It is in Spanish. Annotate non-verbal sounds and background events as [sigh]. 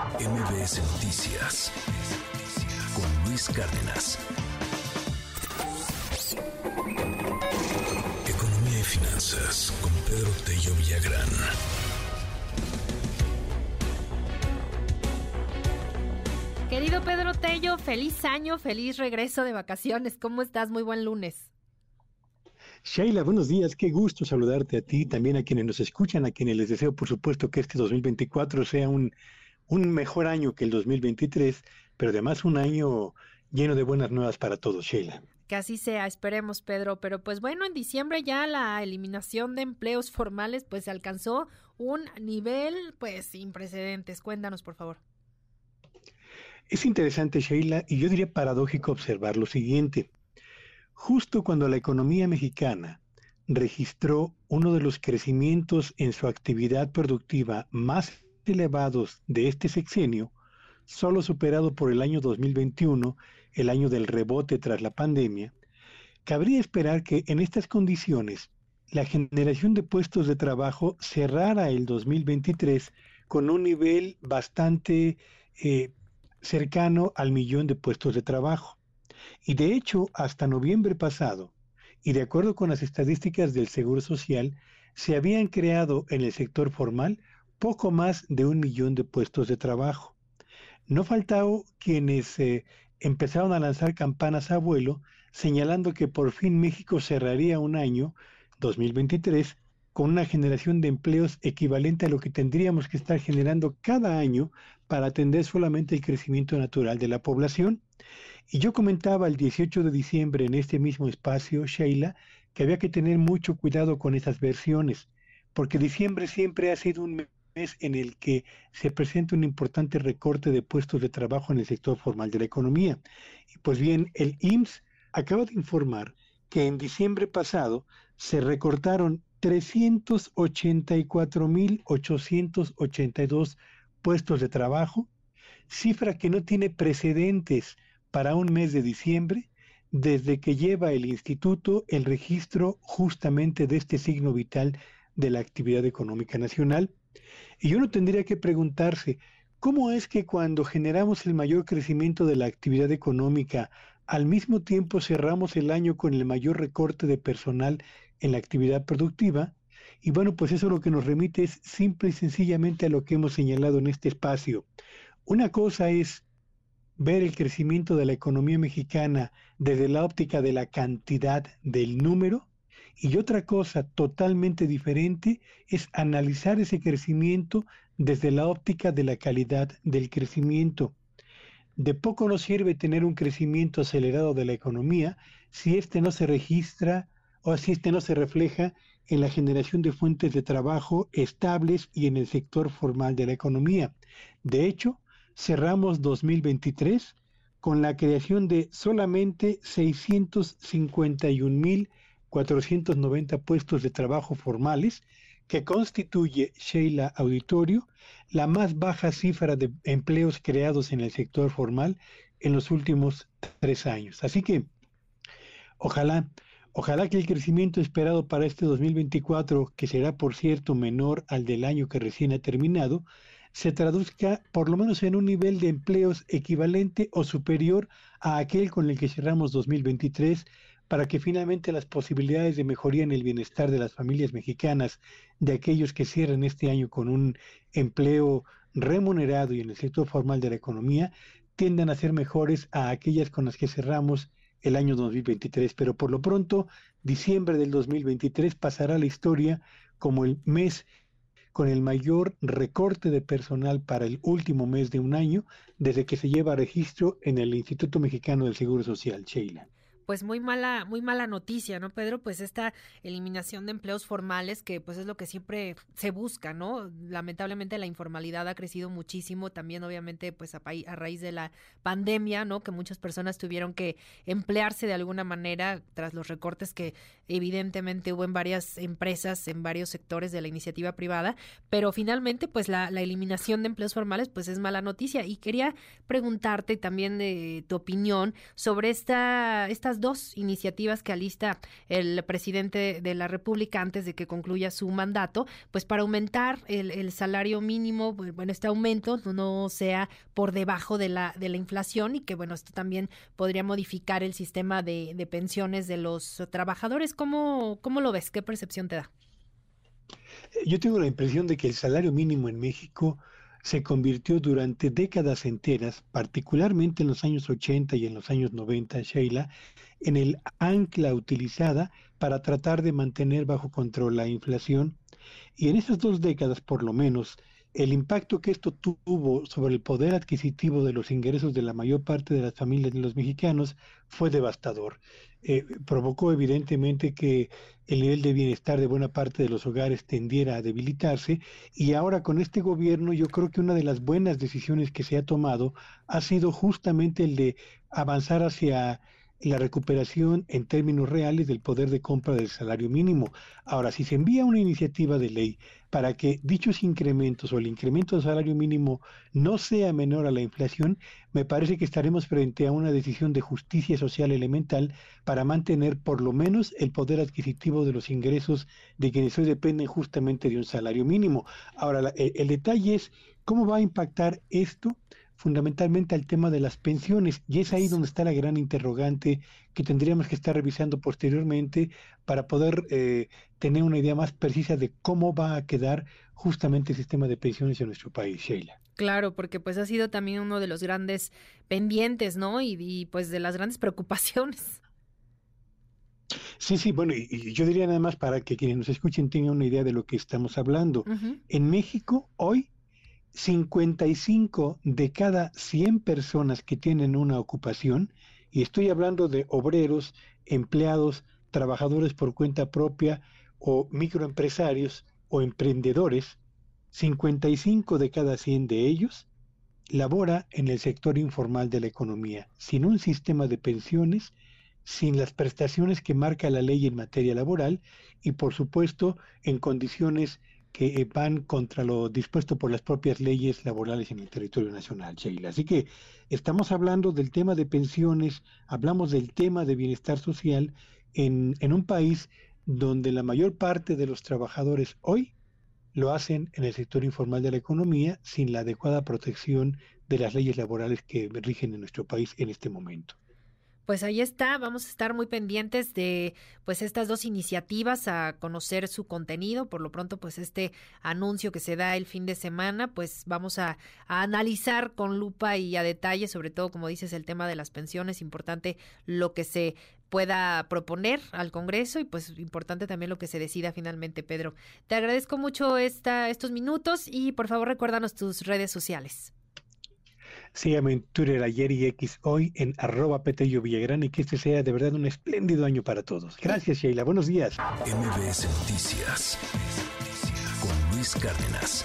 MBS Noticias con Luis Cárdenas. Economía y finanzas con Pedro Tello Villagrán. Querido Pedro Tello, feliz año, feliz regreso de vacaciones. ¿Cómo estás? Muy buen lunes. Sheila, buenos días, qué gusto saludarte a ti, también a quienes nos escuchan, a quienes les deseo por supuesto que este 2024 sea un, un mejor año que el 2023, pero además un año lleno de buenas nuevas para todos, Sheila. Que así sea, esperemos, Pedro. Pero pues bueno, en diciembre ya la eliminación de empleos formales pues alcanzó un nivel pues sin precedentes. Cuéntanos, por favor. Es interesante, Sheila, y yo diría paradójico observar lo siguiente. Justo cuando la economía mexicana registró uno de los crecimientos en su actividad productiva más elevados de este sexenio, solo superado por el año 2021, el año del rebote tras la pandemia, cabría esperar que en estas condiciones la generación de puestos de trabajo cerrara el 2023 con un nivel bastante eh, cercano al millón de puestos de trabajo. Y de hecho, hasta noviembre pasado, y de acuerdo con las estadísticas del Seguro Social, se habían creado en el sector formal poco más de un millón de puestos de trabajo. No faltaron quienes eh, empezaron a lanzar campanas a vuelo, señalando que por fin México cerraría un año, 2023, con una generación de empleos equivalente a lo que tendríamos que estar generando cada año para atender solamente el crecimiento natural de la población. Y yo comentaba el 18 de diciembre en este mismo espacio, Sheila, que había que tener mucho cuidado con esas versiones, porque diciembre siempre ha sido un en el que se presenta un importante recorte de puestos de trabajo en el sector formal de la economía. Pues bien, el IMSS acaba de informar que en diciembre pasado se recortaron 384.882 puestos de trabajo, cifra que no tiene precedentes para un mes de diciembre desde que lleva el instituto el registro justamente de este signo vital de la actividad económica nacional. Y uno tendría que preguntarse, ¿cómo es que cuando generamos el mayor crecimiento de la actividad económica, al mismo tiempo cerramos el año con el mayor recorte de personal en la actividad productiva? Y bueno, pues eso lo que nos remite es simple y sencillamente a lo que hemos señalado en este espacio. Una cosa es ver el crecimiento de la economía mexicana desde la óptica de la cantidad del número y otra cosa totalmente diferente es analizar ese crecimiento desde la óptica de la calidad del crecimiento. De poco nos sirve tener un crecimiento acelerado de la economía si éste no se registra o si éste no se refleja en la generación de fuentes de trabajo estables y en el sector formal de la economía. De hecho, cerramos 2023 con la creación de solamente 651.490 puestos de trabajo formales, que constituye Sheila Auditorio la más baja cifra de empleos creados en el sector formal en los últimos tres años. Así que, ojalá, ojalá que el crecimiento esperado para este 2024, que será por cierto menor al del año que recién ha terminado, se traduzca por lo menos en un nivel de empleos equivalente o superior a aquel con el que cerramos 2023 para que finalmente las posibilidades de mejoría en el bienestar de las familias mexicanas, de aquellos que cierran este año con un empleo remunerado y en el sector formal de la economía, tiendan a ser mejores a aquellas con las que cerramos el año 2023. Pero por lo pronto, diciembre del 2023 pasará a la historia como el mes con el mayor recorte de personal para el último mes de un año desde que se lleva registro en el Instituto Mexicano del Seguro Social, Sheila pues muy mala, muy mala noticia, ¿no, Pedro? Pues esta eliminación de empleos formales, que pues es lo que siempre se busca, ¿no? Lamentablemente la informalidad ha crecido muchísimo, también obviamente pues a, raíz de la pandemia, ¿no? Que muchas personas tuvieron que emplearse de alguna manera tras los recortes que evidentemente hubo en varias empresas, en varios sectores de la iniciativa privada, pero finalmente pues la, la eliminación de empleos formales pues es mala noticia y quería preguntarte también de tu opinión sobre esta, estas dos iniciativas que alista el presidente de la República antes de que concluya su mandato, pues para aumentar el, salario mínimo, bueno, este aumento no sea por debajo de la, de la inflación y que, bueno, esto también podría modificar el sistema de, de pensiones de los trabajadores. ¿Cómo, ¿Cómo lo ves? ¿Qué percepción te da? Yo tengo la impresión de que el salario mínimo en México se convirtió durante décadas enteras, particularmente en los años 80 y en los años 90, Sheila, en el ancla utilizada para tratar de mantener bajo control la inflación. Y en esas dos décadas, por lo menos, el impacto que esto tuvo sobre el poder adquisitivo de los ingresos de la mayor parte de las familias de los mexicanos fue devastador. Eh, provocó evidentemente que el nivel de bienestar de buena parte de los hogares tendiera a debilitarse y ahora con este gobierno yo creo que una de las buenas decisiones que se ha tomado ha sido justamente el de avanzar hacia la recuperación en términos reales del poder de compra del salario mínimo. Ahora, si se envía una iniciativa de ley para que dichos incrementos o el incremento del salario mínimo no sea menor a la inflación, me parece que estaremos frente a una decisión de justicia social elemental para mantener por lo menos el poder adquisitivo de los ingresos de quienes hoy dependen justamente de un salario mínimo. Ahora, el, el detalle es cómo va a impactar esto fundamentalmente al tema de las pensiones. Y es ahí donde está la gran interrogante que tendríamos que estar revisando posteriormente para poder eh, tener una idea más precisa de cómo va a quedar justamente el sistema de pensiones en nuestro país, Sheila. Claro, porque pues ha sido también uno de los grandes pendientes, ¿no? Y, pues de las grandes [laughs] preocupaciones. Sí, sí, bueno, y, yo diría nada más para que quienes nos escuchen tengan una idea de lo que estamos hablando. En México, hoy, 55 de cada 100 personas que tienen una ocupación, y estoy hablando de obreros, empleados, trabajadores por cuenta propia o microempresarios o emprendedores, 55 de cada 100 de ellos labora en el sector informal de la economía, sin un sistema de pensiones, sin las prestaciones que marca la ley en materia laboral y por supuesto en condiciones que van contra lo dispuesto por las propias leyes laborales en el territorio nacional, Sheila. Así que estamos hablando del tema de pensiones, hablamos del tema de bienestar social en, en un país donde la mayor parte de los trabajadores hoy lo hacen en el sector informal de la economía sin la adecuada protección de las leyes laborales que rigen en nuestro país en este momento pues ahí está, vamos a estar muy pendientes de pues estas dos iniciativas a conocer su contenido, por lo pronto pues este anuncio que se da el fin de semana, pues vamos a, analizar con lupa y a detalle, sobre todo como dices el tema de las pensiones, importante lo que se pueda proponer al Congreso y pues importante también lo que se decida finalmente, Pedro. Te agradezco mucho esta, estos minutos y por favor recuérdanos tus redes sociales. Síganme en Twitter ayer y X hoy en arroba Petello Villagrán y que este sea de verdad un espléndido año para todos. Gracias, Sheila. Buenos días. MBS Noticias con Luis Cárdenas.